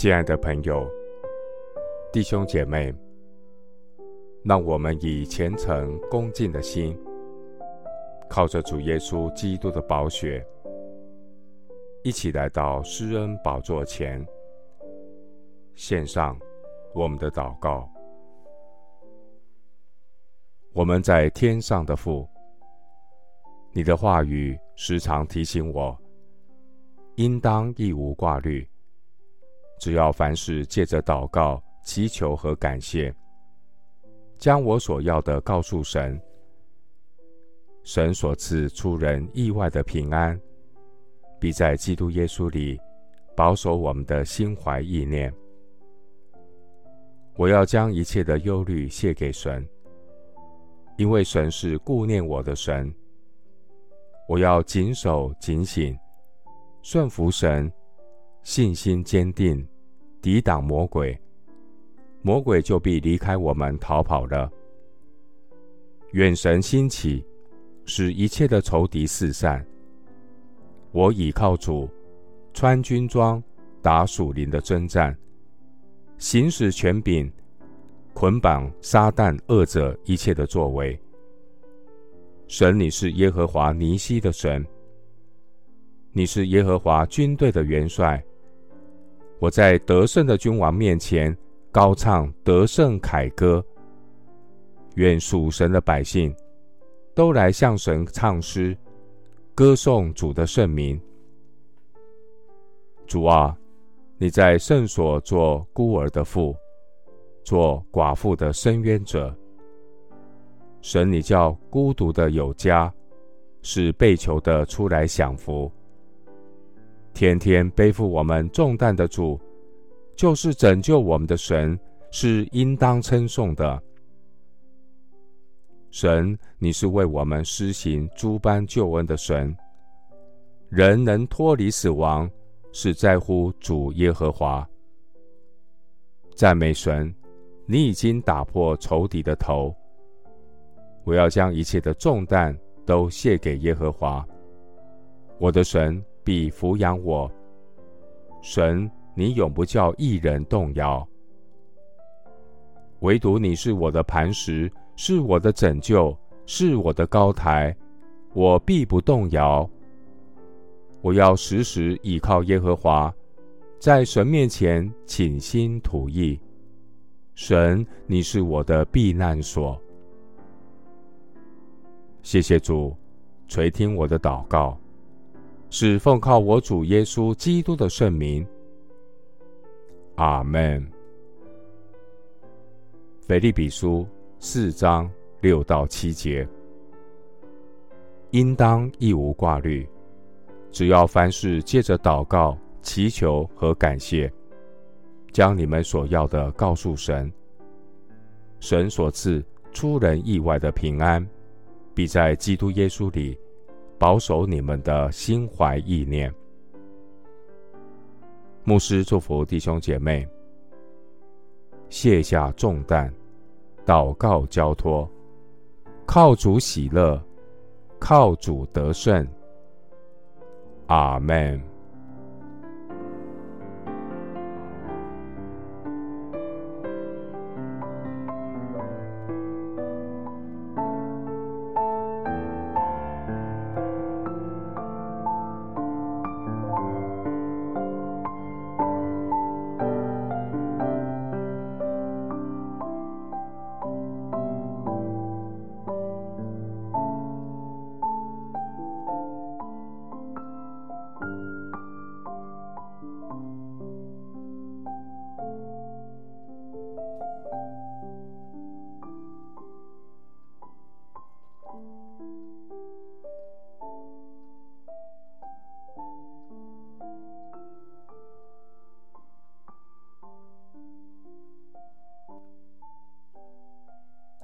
亲爱的朋友、弟兄姐妹，让我们以虔诚恭敬的心，靠着主耶稣基督的宝血，一起来到施恩宝座前，献上我们的祷告。我们在天上的父，你的话语时常提醒我，应当一无挂虑。只要凡事借着祷告、祈求和感谢，将我所要的告诉神，神所赐出人意外的平安，必在基督耶稣里保守我们的心怀意念。我要将一切的忧虑卸给神，因为神是顾念我的神。我要谨守警醒，顺服神。信心坚定，抵挡魔鬼，魔鬼就必离开我们逃跑了。远神兴起，使一切的仇敌四散。我倚靠主，穿军装，打属灵的征战，行使权柄，捆绑撒旦恶者一切的作为。神，你是耶和华尼西的神，你是耶和华军队的元帅。我在得胜的君王面前高唱得胜凯歌，愿属神的百姓都来向神唱诗，歌颂主的圣名。主啊，你在圣所做孤儿的父，做寡妇的伸冤者。神，你叫孤独的有家，使被囚的出来享福。天天背负我们重担的主，就是拯救我们的神，是应当称颂的。神，你是为我们施行诸般救恩的神。人能脱离死亡，是在乎主耶和华。赞美神，你已经打破仇敌的头。我要将一切的重担都卸给耶和华，我的神。必抚养我，神，你永不叫一人动摇。唯独你是我的磐石，是我的拯救，是我的高台，我必不动摇。我要时时倚靠耶和华，在神面前倾心吐意。神，你是我的避难所。谢谢主，垂听我的祷告。是奉靠我主耶稣基督的圣名。阿门。腓利比书四章六到七节，应当一无挂虑，只要凡事借着祷告、祈求和感谢，将你们所要的告诉神。神所赐出人意外的平安，必在基督耶稣里。保守你们的心怀意念。牧师祝福弟兄姐妹，卸下重担，祷告交托，靠主喜乐，靠主得胜。阿门。